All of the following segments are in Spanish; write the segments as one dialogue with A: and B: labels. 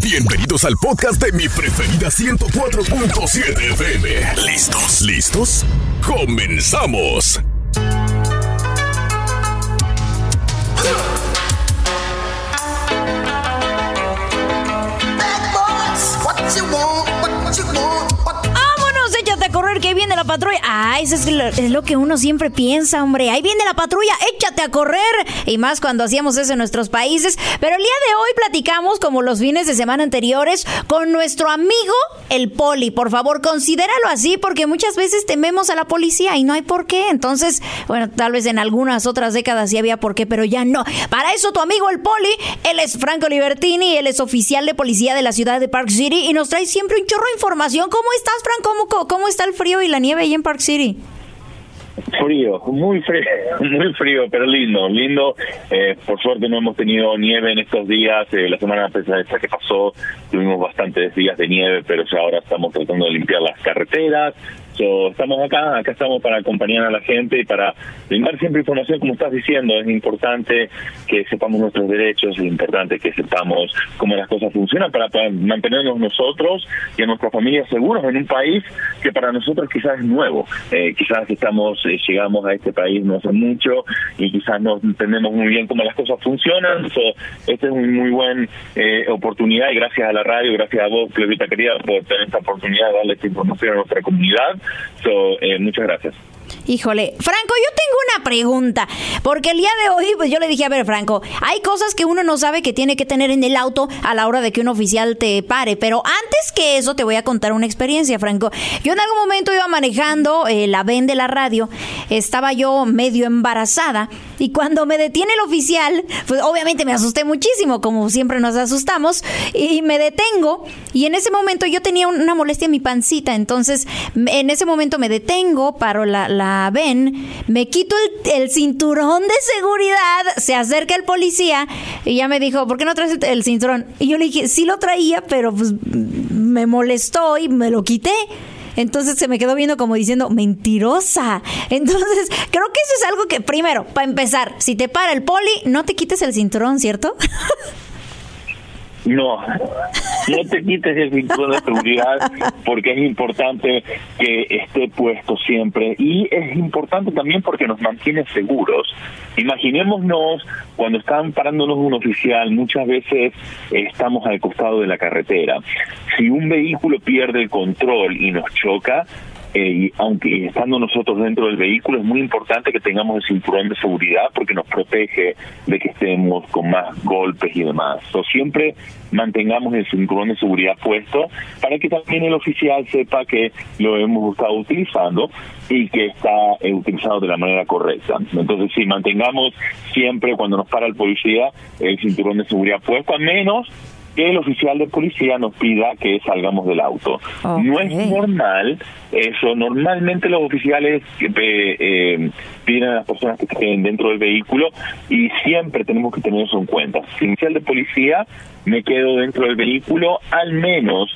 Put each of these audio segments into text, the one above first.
A: Bienvenidos al podcast de mi preferida 104.7 FM. ¿Listos? ¿Listos? ¡Comenzamos!
B: Correr que viene la patrulla. Ah, eso es lo, que uno siempre piensa, hombre. Ahí viene la patrulla, échate a correr. Y más cuando hacíamos eso en nuestros países. Pero el día de hoy platicamos, como los fines de semana anteriores, con nuestro amigo el poli. Por favor, considéralo así, porque muchas veces tememos a la policía y no hay por qué. Entonces, bueno, tal vez en algunas otras décadas sí había por qué, pero ya no. Para eso tu amigo el poli, él es Franco Libertini, él es oficial de policía de la ciudad de Park City y nos trae siempre un chorro de información. ¿Cómo estás, Franco? ¿Cómo, cómo está el frío y la nieve ahí en Park City?
C: Frío, muy frío, muy frío, pero lindo, lindo. Eh, por suerte no hemos tenido nieve en estos días. Eh, la semana esa que pasó tuvimos bastantes días de nieve, pero ya ahora estamos tratando de limpiar las carreteras, estamos acá, acá estamos para acompañar a la gente y para brindar siempre información, como estás diciendo, es importante que sepamos nuestros derechos, es importante que sepamos cómo las cosas funcionan para, mantenernos nosotros y a nuestras familias seguros en un país que para nosotros quizás es nuevo, eh, quizás estamos eh, llegamos a este país no hace mucho y quizás no entendemos muy bien cómo las cosas funcionan, esta es una muy buena eh, oportunidad y gracias a la radio, gracias a vos, Clevita querida, por tener esta oportunidad de darle esta información a nuestra comunidad So, eh, muchas gracias.
B: Híjole, Franco, yo tengo una pregunta, porque el día de hoy, pues yo le dije, a ver, Franco, hay cosas que uno no sabe que tiene que tener en el auto a la hora de que un oficial te pare, pero antes que eso te voy a contar una experiencia, Franco. Yo en algún momento iba manejando eh, la ven de la radio, estaba yo medio embarazada, y cuando me detiene el oficial, pues obviamente me asusté muchísimo, como siempre nos asustamos, y me detengo, y en ese momento yo tenía una molestia en mi pancita, entonces en ese momento me detengo, paro la ven, me quito el, cinturón de seguridad, se acerca el policía y ya me dijo, ¿por qué no traes el, cinturón? Y yo le dije, sí lo traía, pero pues me molestó y me lo quité. Entonces se me quedó viendo como diciendo, mentirosa. Entonces, creo que eso es algo que, primero, para empezar, si te para el poli, no te quites el cinturón, ¿cierto?
C: No, no te quites el cinturón de seguridad porque es importante que esté puesto siempre y es importante también porque nos mantiene seguros. Imaginémonos cuando están parándonos un oficial, muchas veces estamos al costado de la carretera. Si un vehículo pierde el control y nos choca, eh, aunque estando nosotros dentro del vehículo es muy importante que tengamos el cinturón de seguridad porque nos protege de que estemos con más golpes y demás. Siempre mantengamos el cinturón de seguridad puesto para que también el oficial sepa que lo hemos estado utilizando y que está eh, utilizado de la manera correcta. Entonces, si mantengamos siempre cuando nos para el policía el cinturón de seguridad puesto, al menos que el oficial de policía nos pida que salgamos del auto. No es normal eso. Normalmente los oficiales eh, eh, piden a las personas que estén dentro del vehículo y siempre tenemos que tener eso en cuenta. Si el oficial de policía me quedo dentro del vehículo, al menos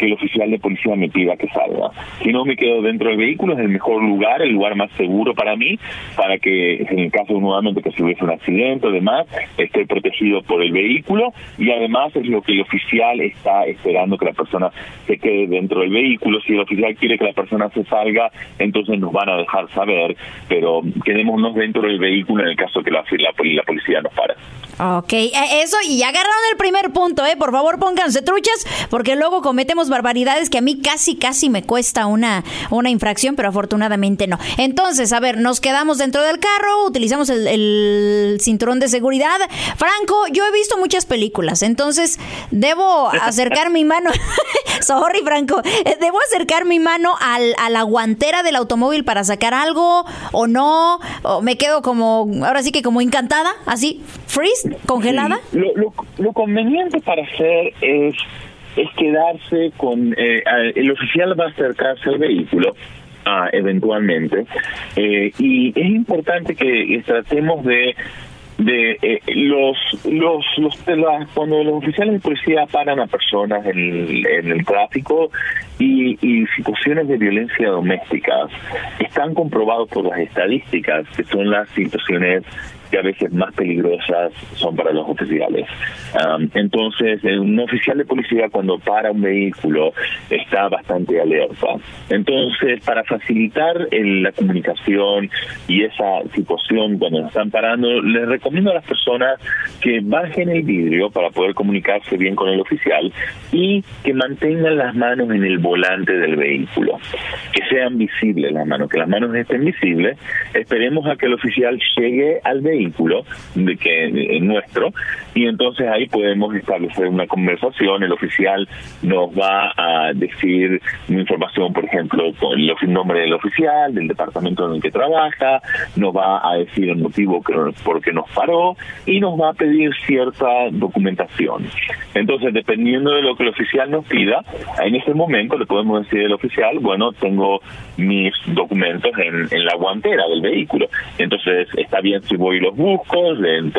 C: que el oficial de policía me pida que salga. Si no me quedo dentro del vehículo, es el mejor lugar, el lugar más seguro para mí, para que en el caso nuevamente que si hubiese un accidente o demás, esté protegido por el vehículo y además es lo que el oficial está esperando que la persona se quede dentro del vehículo. Si el oficial quiere que la persona se salga, entonces nos van a dejar saber, pero quedémonos dentro del vehículo en el caso que la, la, la policía nos para.
B: Ok, eh, eso y ya agarraron el primer punto, ¿eh? Por favor pónganse truchas porque luego cometemos barbaridades que a mí casi, casi me cuesta una, una infracción, pero afortunadamente no. Entonces, a ver, nos quedamos dentro del carro, utilizamos el, cinturón de seguridad. Franco, yo he visto muchas películas, entonces debo acercar mi mano. Sorry, Franco. Eh, ¿Debo acercar mi mano al, a la guantera del automóvil para sacar algo o no? ¿O me quedo como, ahora sí que como encantada, así, freeze? Congelada?
C: lo, conveniente para hacer es es quedarse con eh, el oficial va a acercarse al vehículo ah, eventualmente eh, y es importante que tratemos de de eh, los los, los cuando los oficiales de policía paran a personas en, en el tráfico y, y, situaciones de violencia doméstica están comprobados por las estadísticas que son las situaciones que a veces más peligrosas son para los oficiales. entonces, un oficial de policía cuando para un vehículo está bastante alerta. Entonces, para facilitar la comunicación y esa situación cuando están parando, les recomiendo a las personas que bajen el vidrio para poder comunicarse bien con el oficial y que mantengan las manos en el volante del vehículo, que sean visibles las manos, que las manos estén visibles. Esperemos a que el oficial llegue al vehículo de que es nuestro y entonces ahí podemos establecer una conversación. El oficial nos va a decir información, por ejemplo, con el nombre del oficial, del departamento en el que trabaja, nos va a decir el motivo por qué nos paró y nos va a pedir cierta documentación. Entonces, dependiendo de lo que el oficial nos pida, en ese momento le podemos decir al oficial, bueno, tengo mis documentos en, en la guantera del vehículo. Entonces, está bien si voy y los busco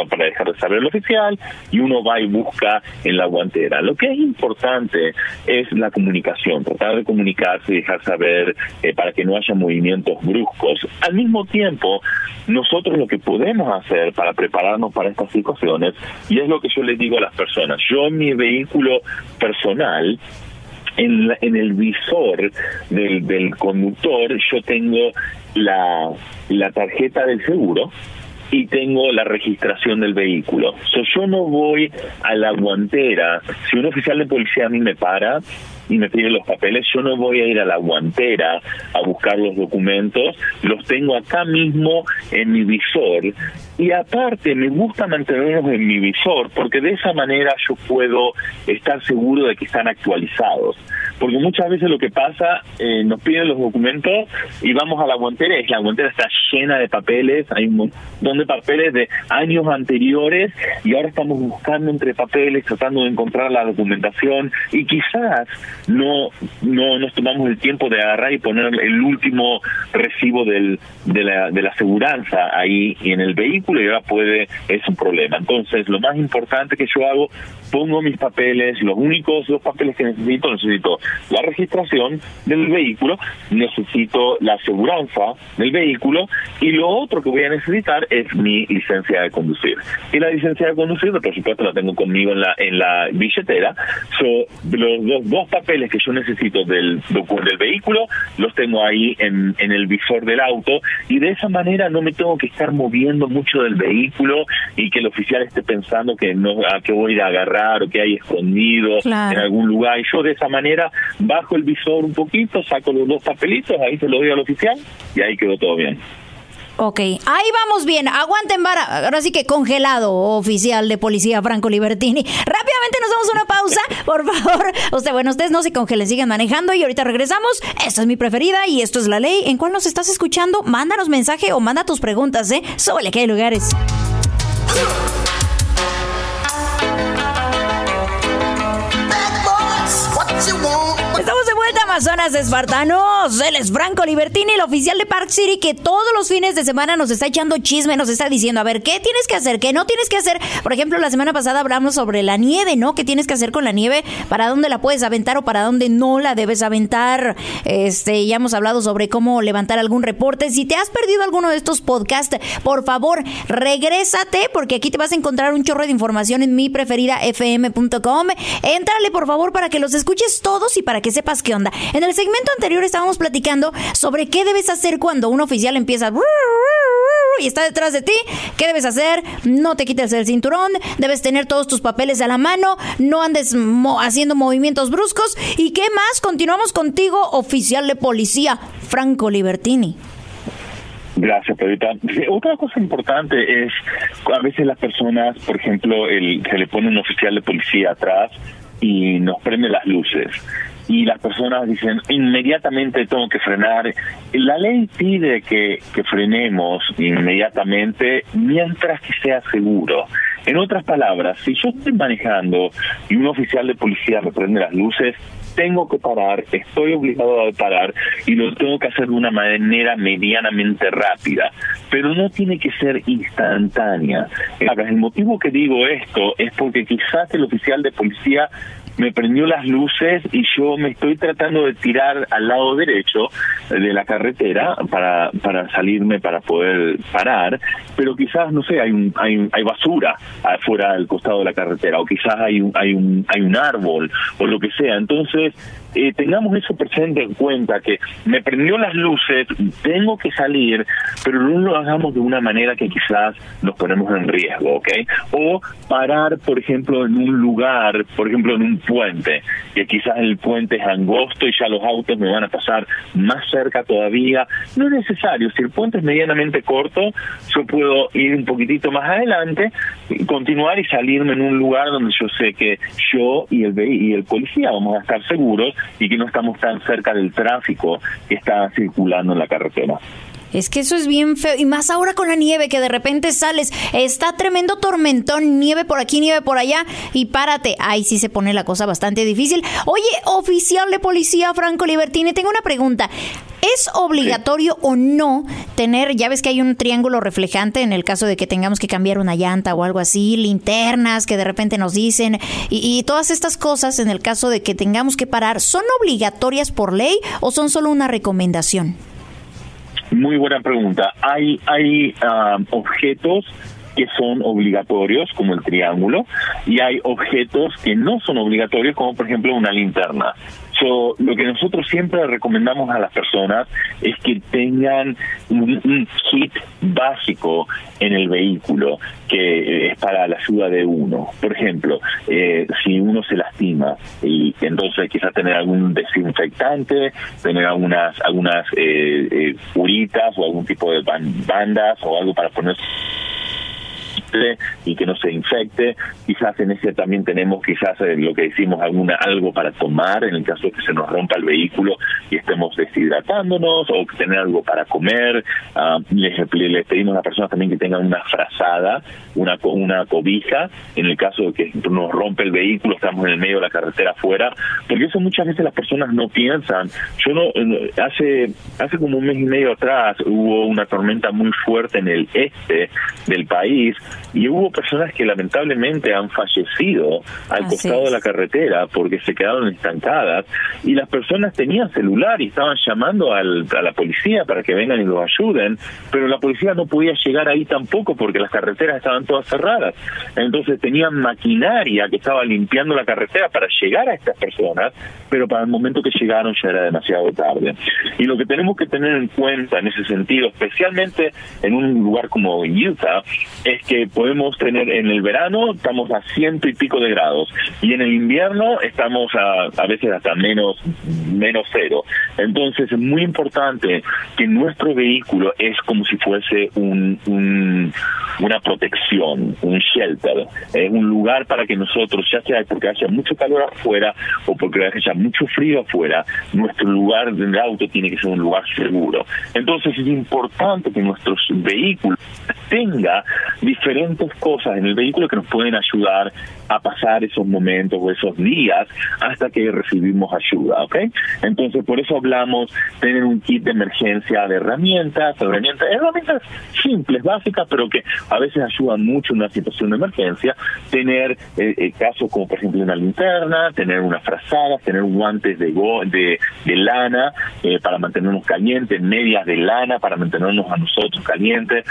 C: para dejar de saber el oficial y uno va y busca en la guantera. Lo que es importante es la comunicación, tratar de comunicarse dejar saber eh, para que no haya movimientos bruscos. Al mismo tiempo, nosotros lo que podemos hacer para prepararnos para estas situaciones, y es lo que yo les digo a las personas, yo en mi vehículo personal, en, en el visor del, del conductor yo tengo la, la tarjeta del seguro y tengo la registración del vehículo. So, yo no voy a la guantera. Si un oficial de policía a mí me para y me pide los papeles, yo no voy a ir a la guantera a buscar los documentos, los tengo acá mismo en mi visor. Y aparte, me gusta mantenerlos en mi visor porque de esa manera yo puedo estar seguro de que están actualizados porque muchas veces lo que pasa, eh, nos piden los documentos y vamos a la guantera y la guantera está llena de papeles, hay un montón de papeles de años anteriores y ahora estamos buscando entre papeles, tratando de encontrar la documentación y quizás no, no nos tomamos el tiempo de agarrar y poner el último recibo del, de la de la aseguranza ahí y en el vehículo y ahora puede, es un problema. Entonces, lo más importante que yo hago, pongo mis papeles, los únicos dos papeles que necesito, necesito la registración del vehículo, necesito la aseguranza del vehículo y lo otro que voy a necesitar es mi licencia de conducir. Y la licencia de conducir, por supuesto, la tengo conmigo en la en la billetera. So, los dos, papeles que yo necesito del, del vehículo los tengo ahí en, en el visor del auto y de esa manera no me tengo que estar moviendo mucho del vehículo y que el oficial esté pensando que no a qué voy a agarrar o que hay escondido en algún lugar. Y yo de esa manera bajo el visor un poquito, saco los dos papelitos, ahí se lo doy al oficial y ahí quedó todo bien.
B: Ok, ahí vamos bien. Aguanten vara. Ahora sí que congelado, oficial de policía Franco Libertini. Rápidamente nos damos una pausa, por favor. Usted, bueno, ustedes no se congelen, sigan manejando y ahorita regresamos. Esta es mi preferida y esto es la ley. ¿En cuál nos estás escuchando? Mándanos mensaje o manda tus preguntas, ¿eh? Súbele que hay lugares. Amazonas Espartanos. Él es Franco Libertini, el oficial de Park City, que todos los fines de semana nos está echando chisme, nos está diciendo, a ver, ¿qué tienes que hacer? ¿Qué no tienes que hacer? Por ejemplo, la semana pasada hablamos sobre la nieve, ¿no? ¿Qué tienes que hacer con la nieve? ¿Para dónde la puedes aventar o para dónde no la debes aventar? Este, ya hemos hablado sobre cómo levantar algún reporte. Si te has perdido alguno de estos podcasts, por favor, regrésate, porque aquí te vas a encontrar un chorro de información en mi preferida fm.com. Éntrale, por favor, para que los escuches todos y para que sepas qué onda. En el segmento anterior estábamos platicando sobre qué debes hacer cuando un oficial empieza y está detrás de ti. ¿Qué debes hacer? No te quites el cinturón, debes tener todos tus papeles a la mano, no andes haciendo movimientos bruscos. ¿Y qué más? Continuamos contigo, oficial de policía, Franco Libertini.
C: Gracias, Pedrita. Otra cosa importante es, a veces las personas, por ejemplo, el, se le pone un oficial de policía atrás y nos prende las luces y las personas dicen inmediatamente tengo que frenar. La ley pide que, que frenemos inmediatamente mientras que sea seguro. En otras palabras, si yo estoy manejando y un oficial de policía me prende las luces, tengo que parar, estoy obligado a parar y lo tengo que hacer de una manera medianamente rápida, pero no tiene que ser instantánea. El motivo que digo esto es porque quizás el oficial de policía me prendió las luces y yo me estoy tratando de tirar al lado derecho de la carretera para, para salirme, para poder parar, pero quizás, no sé, hay, un, hay, hay basura afuera del costado de la carretera, o quizás hay un, hay un, hay un árbol, o lo que sea. Entonces, eh, tengamos eso presente en cuenta, que me prendió las luces, tengo que salir, pero no lo hagamos de una manera que quizás nos ponemos en riesgo, ¿ok? O parar, por ejemplo, en un lugar, por ejemplo, en un puente, que quizás el puente es angosto y ya los autos me van a pasar más cerca todavía. No es necesario, si el puente es medianamente corto, yo puedo ir un poquitito más adelante, continuar y salirme en un lugar donde yo sé que yo y el, y el policía vamos a estar seguros y que no estamos tan cerca del tráfico que está circulando en la carretera.
B: Es que eso es bien feo. Y más ahora con la nieve, que de repente sales, está tremendo tormentón, nieve por aquí, nieve por allá, y párate. Ahí sí se pone la cosa bastante difícil. Oye, oficial de policía Franco Libertini, tengo una pregunta. ¿Es obligatorio o no tener, ya ves que hay un triángulo reflejante en el caso de que tengamos que cambiar una llanta o algo así, linternas que de repente nos dicen, y, y todas estas cosas en el caso de que tengamos que parar, ¿son obligatorias por ley o son solo una recomendación?
C: Muy buena pregunta. Hay, hay ah, objetos que son obligatorios, como el triángulo, y hay objetos que no son obligatorios, como por ejemplo una linterna. Lo que nosotros siempre recomendamos a las personas es que tengan un, kit básico en el vehículo que es para la ayuda de uno. Por ejemplo, eh, si uno se lastima y entonces quizás tener algún desinfectante, tener algunas algunas eh, eh, o algún tipo de bandas o algo para poner y que no se infecte. Quizás en ese también tenemos quizás eh, lo que decimos alguna algo para tomar en el caso de que se nos rompa el vehículo y estemos deshidratándonos o tener algo para comer. Ah, les, pedimos a las personas también que tengan una frazada, una una cobija en el caso de que nos rompe el vehículo, estamos en el medio de la carretera afuera, porque eso muchas veces las personas no piensan. Yo no hace hace como un mes y medio atrás hubo una tormenta muy fuerte en el este del país y hubo personas que lamentablemente han fallecido al costado de la carretera porque se quedaron estancadas y las personas tenían celular y estaban llamando a la policía para que vengan y los ayuden, pero la policía no podía llegar ahí tampoco porque las carreteras estaban todas cerradas. Entonces tenían maquinaria que estaba limpiando la carretera para llegar a estas personas, pero para el momento que llegaron ya era demasiado tarde. Y lo que tenemos que tener en cuenta en ese sentido, especialmente en un lugar como Utah, es que podemos tener en el verano estamos a ciento y pico de grados y en el invierno estamos a, a veces hasta menos menos cero. Entonces es muy importante que nuestro vehículo es como si fuese un, un una protección, un shelter, es un lugar para que nosotros, ya sea porque haya mucho calor afuera o porque haya mucho frío afuera, nuestro lugar del auto tiene que ser un lugar seguro. Entonces es importante que nuestros vehículos tenga diferentes cosas en el vehículo que nos pueden ayudar a pasar esos momentos o esos días hasta que recibimos ayuda, ¿ok? Entonces, por eso hablamos tener un kit de emergencia de herramientas, herramientas, herramientas simples, básicas, pero que a veces ayudan mucho en una situación de emergencia, tener eh, eh, casos como por ejemplo una linterna, tener unas frazadas, tener guantes de, de, de lana eh, para mantenernos calientes, medias de lana para mantenernos a nosotros calientes,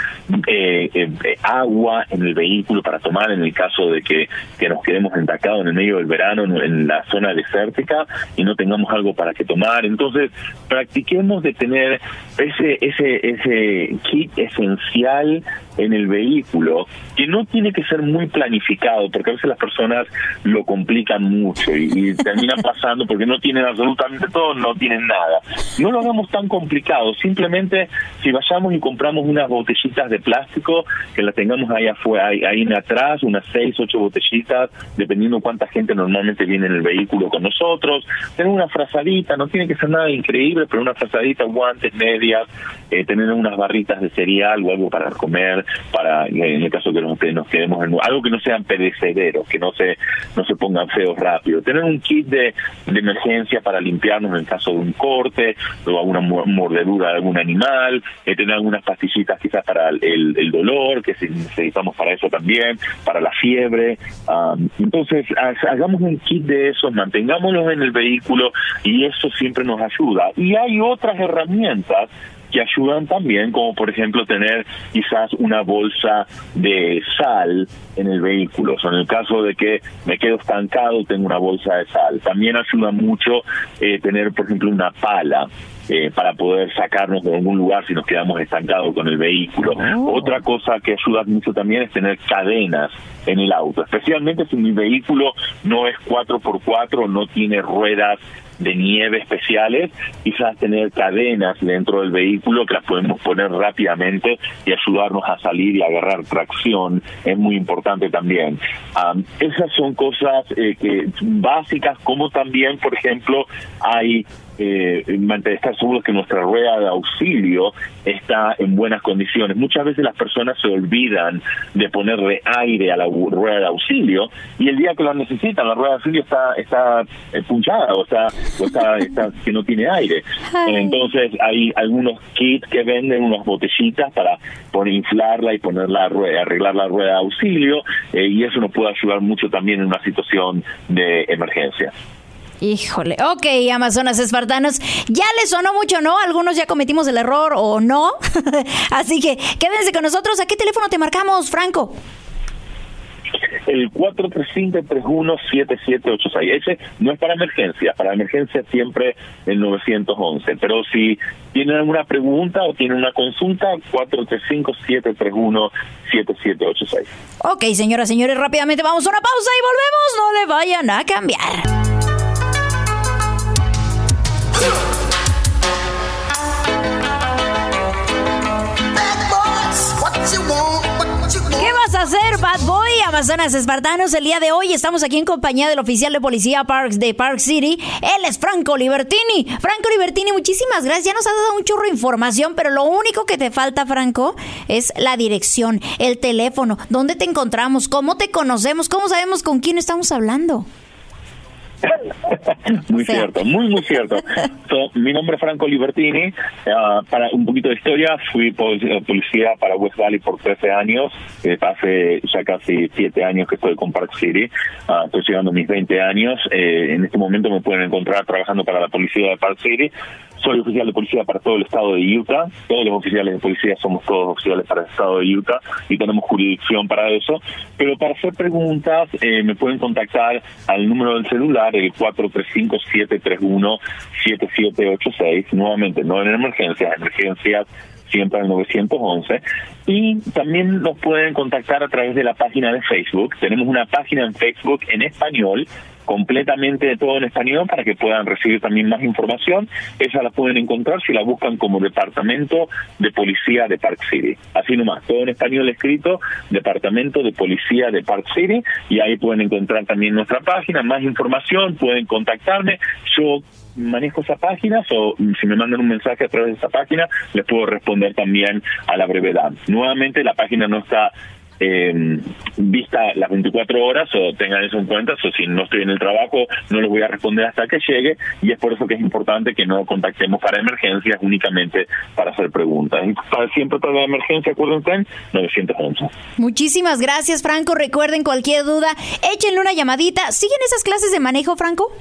C: agua en el vehículo para tomar en el caso de que nos quedemos entacados en el medio del verano en la zona desértica y no tengamos algo para que tomar. Entonces, practiquemos de tener ese, ese, ese kit esencial en el vehículo que no tiene que ser muy planificado porque a veces las personas lo complican mucho y, terminan pasando porque no tienen absolutamente todo, no tienen nada. No lo hagamos tan complicado, simplemente si vayamos y compramos unas botellitas de plástico que las tengamos ahí afuera, ahí, ahí en atrás, unas seis, ocho botellitas, dependiendo cuánta gente normalmente viene en el vehículo con nosotros, tener una frazadita, no tiene que ser nada increíble, pero una frazadita, guantes, medias, eh, tener unas barritas de cereal o algo para comer, para en el caso que nos, nos quedemos en algo que no sean perecederos, que no se no se pongan feos rápido. Tener un kit de, de emergencia para limpiarnos en el caso de un corte o alguna mordedura de algún animal, eh, tener algunas pastillitas quizás para el, el dolor, que si necesitamos para eso también, para la fiebre, Ah, entonces, hagamos un kit de esos, mantengámoslos en el vehículo y eso siempre nos ayuda. Y hay otras herramientas que ayudan también, como por ejemplo tener quizás una bolsa de sal en el vehículo. O en el caso de que me quedo estancado, tengo una bolsa de sal. También ayuda mucho eh, tener, por ejemplo, una pala. Eh, para poder sacarnos de algún lugar si nos quedamos estancados con el vehículo. Oh. Otra cosa que ayuda mucho también es tener cadenas en el auto, especialmente si mi vehículo no es 4x4, no tiene ruedas de nieve especiales, quizás tener cadenas dentro del vehículo que las podemos poner rápidamente y ayudarnos a salir y agarrar tracción es muy importante también. esas son cosas eh, que básicas como también, por ejemplo, hay eh, estar seguros que nuestra rueda de auxilio está en buenas condiciones. Muchas veces las personas se olvidan de ponerle aire a la rueda de auxilio y el día que lo necesitan la rueda de auxilio está está eh, punchada o está, o está, que no tiene aire. Entonces hay algunos kits que venden unas botellitas para poner, inflarla y poner la rueda, arreglar la rueda de auxilio eh, y eso nos puede ayudar mucho también en una situación de emergencia.
B: Híjole, ok, Amazonas Espartanos, ya les sonó mucho, ¿no? Algunos ya cometimos el error o no. Así que quédense con nosotros. ¿A qué teléfono te marcamos, Franco?
C: El 435-317786. Ese no es para emergencia, para emergencia siempre el 911. Pero si tienen alguna pregunta o tienen una consulta, 435-731-7786.
B: Ok, señoras, señores, rápidamente vamos a una pausa y volvemos. No le vayan a cambiar. ¿Qué vas a hacer, Bad Boy? Amazonas Espartanos, el día de hoy estamos aquí en compañía del oficial de policía Parks de Park City. Él es Franco Libertini. Franco Libertini, muchísimas gracias. Ya nos ha dado un churro de información, pero lo único que te falta, Franco, es la dirección, el teléfono, dónde te encontramos, cómo te conocemos, cómo sabemos con quién estamos hablando.
C: muy cierto, muy, muy cierto. mi nombre es Franco Libertini. Ah, para un poquito de historia, fui policía para West Valley por 13 años. Eh, hace ya casi 7 años que estoy con Park City. Ah, estoy llegando a mis 20 años. Eh, en este momento me pueden encontrar trabajando para la policía de Park City. Soy oficial de policía para todo el estado de Utah. Todos los oficiales de policía somos todos oficiales para el estado de Utah y tenemos jurisdicción para eso. Pero para hacer preguntas eh, me pueden contactar al número del celular, el 435-731-7786. Nuevamente, no en emergencias, emergencias siempre al 911. Y también nos pueden contactar a través de la página de Facebook. Tenemos una página en Facebook en español completamente de todo en español para que puedan recibir también más información. Esa la pueden encontrar si la buscan como Departamento de Policía de Park City. Así nomás, todo en español escrito, Departamento de Policía de Park City, y ahí pueden encontrar también nuestra página, más información, pueden contactarme. Yo manejo esa página o si me mandan un mensaje a través de esa página, les puedo responder también a la brevedad. Nuevamente, la página no está eh, vista las 24 horas o tengan eso en cuenta, o si no estoy en el trabajo no les voy a responder hasta que llegue y es por eso que es importante que no contactemos para emergencias únicamente para hacer preguntas. Siempre para la emergencia, acuérdense, 911.
B: Muchísimas gracias, Franco. Recuerden cualquier duda, échenle una llamadita. ¿Siguen esas clases de manejo, Franco?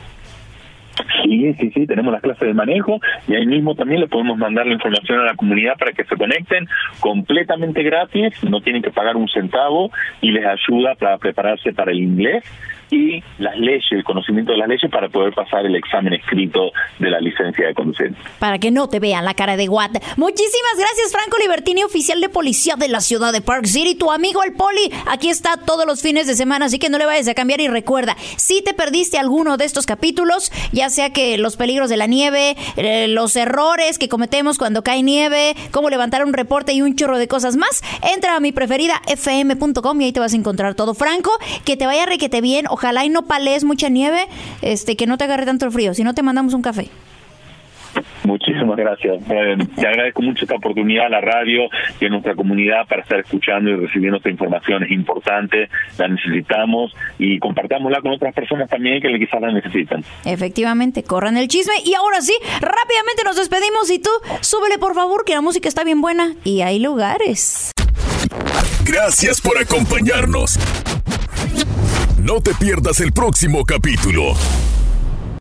C: Sí, sí, sí, tenemos las clases de manejo y ahí mismo también le podemos mandar la información a la comunidad para que se conecten completamente gratis, no tienen que pagar un centavo y les ayuda para prepararse para el inglés y las leyes, el conocimiento de las leyes para poder pasar el examen escrito de la licencia de conducir.
B: Para que no te vean la cara de guata. Muchísimas gracias, Franco Libertini, oficial de policía de la ciudad de Park City. Tu amigo el Poli, aquí está todos los fines de semana, así que no le vayas a cambiar. Y recuerda, si te perdiste alguno de estos capítulos, ya sea que los peligros de la nieve, eh, los errores que cometemos cuando cae nieve, cómo levantar un reporte y un chorro de cosas más, entra a mi preferida fm.com y ahí te vas a encontrar todo. Franco, que te vaya requete bien. Ojalá y no palees mucha nieve, este, que no te agarre tanto el frío. Si no, te mandamos un café.
C: Muchísimas gracias. Eh, te agradezco mucho esta oportunidad a la radio y a nuestra comunidad para estar escuchando y recibiendo esta información. Es importante, la necesitamos y compartámosla con otras personas también que quizás la necesitan.
B: Efectivamente, corran el chisme. Y ahora sí, rápidamente nos despedimos y tú, súbele por favor, que la música está bien buena y hay lugares.
A: Gracias por acompañarnos. No te pierdas el próximo capítulo.